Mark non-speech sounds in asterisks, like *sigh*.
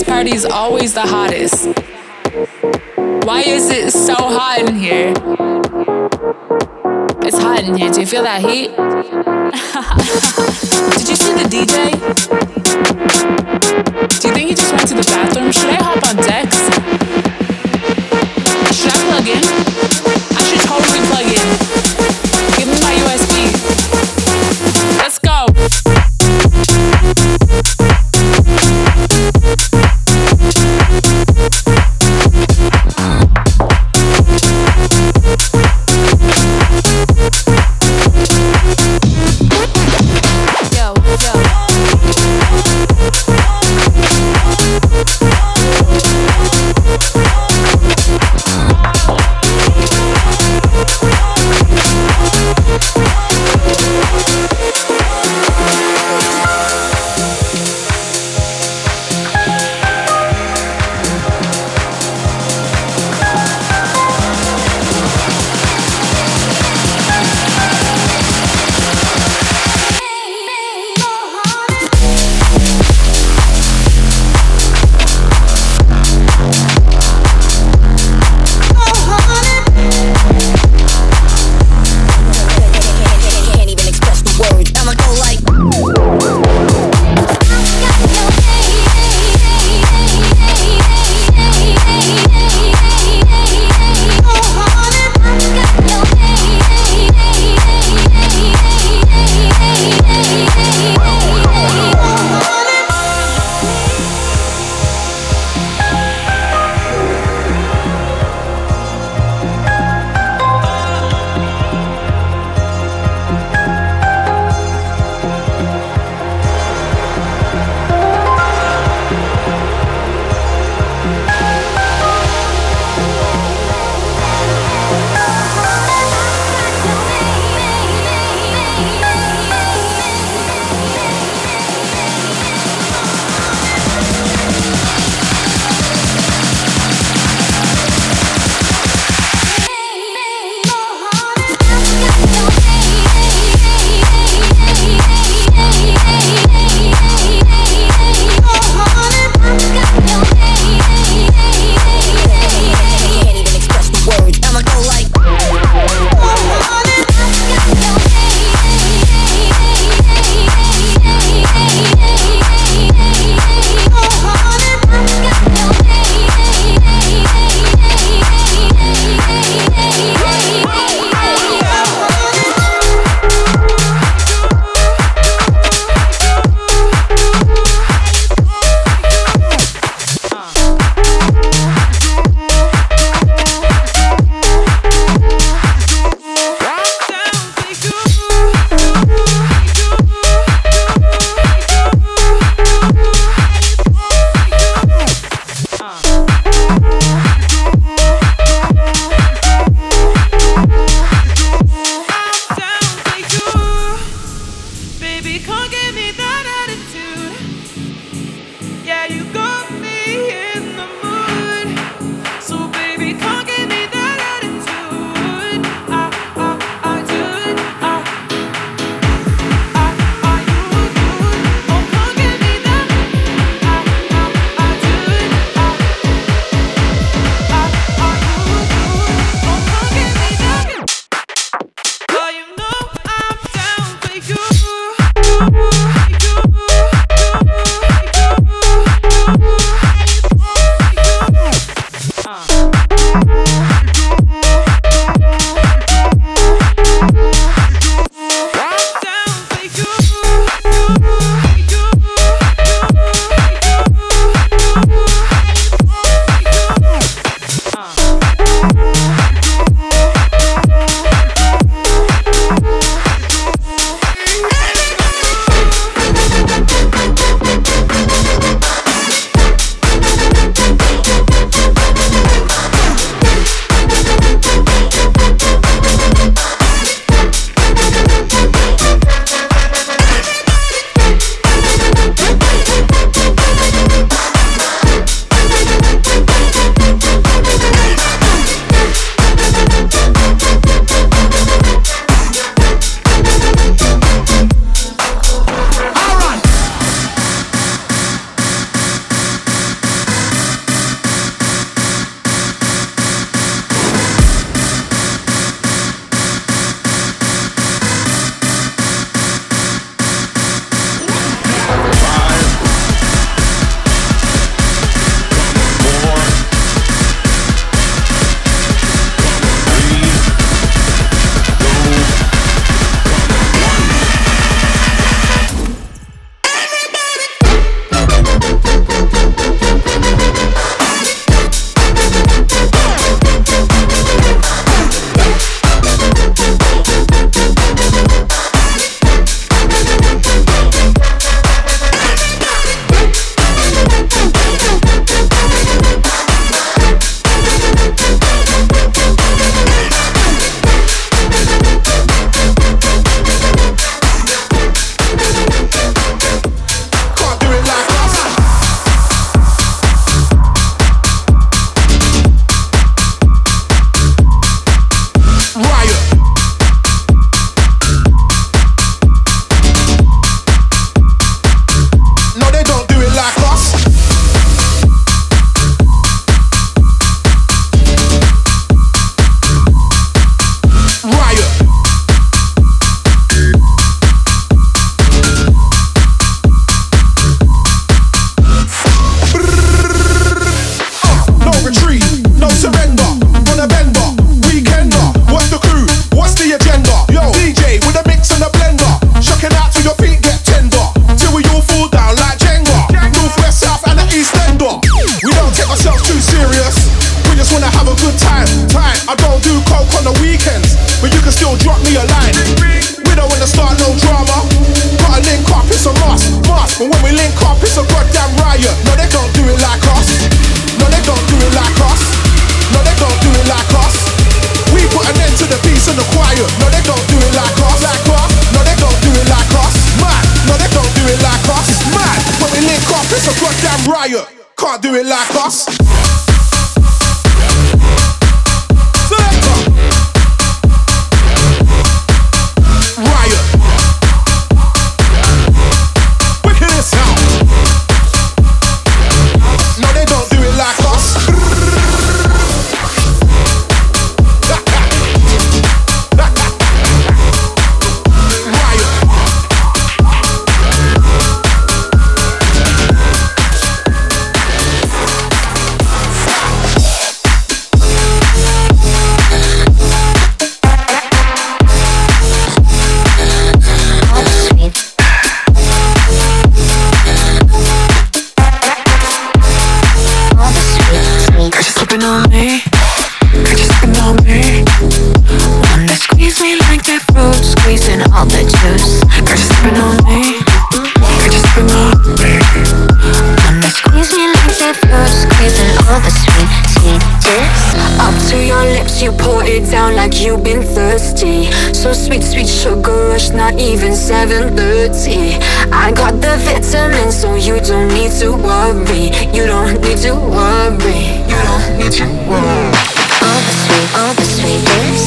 Party's always the hottest? Why is it so hot in here? It's hot in here. Do you feel that heat? *laughs* Did you see the DJ? Do you think he just went to the bathroom? Should I hop on decks? me fruit, squeezing all the juice. You're just sipping on me. You're just sipping on me. Wanna squeeze me like that fruit, squeezing all the sweet, sweet juice. Up to your lips, you pour it down like you've been thirsty. So sweet, sweet sugar rush, not even 7:30. I got the vitamins, so you don't need to worry. You don't need to worry. You don't need to worry. All the sweet, all the sweet juice.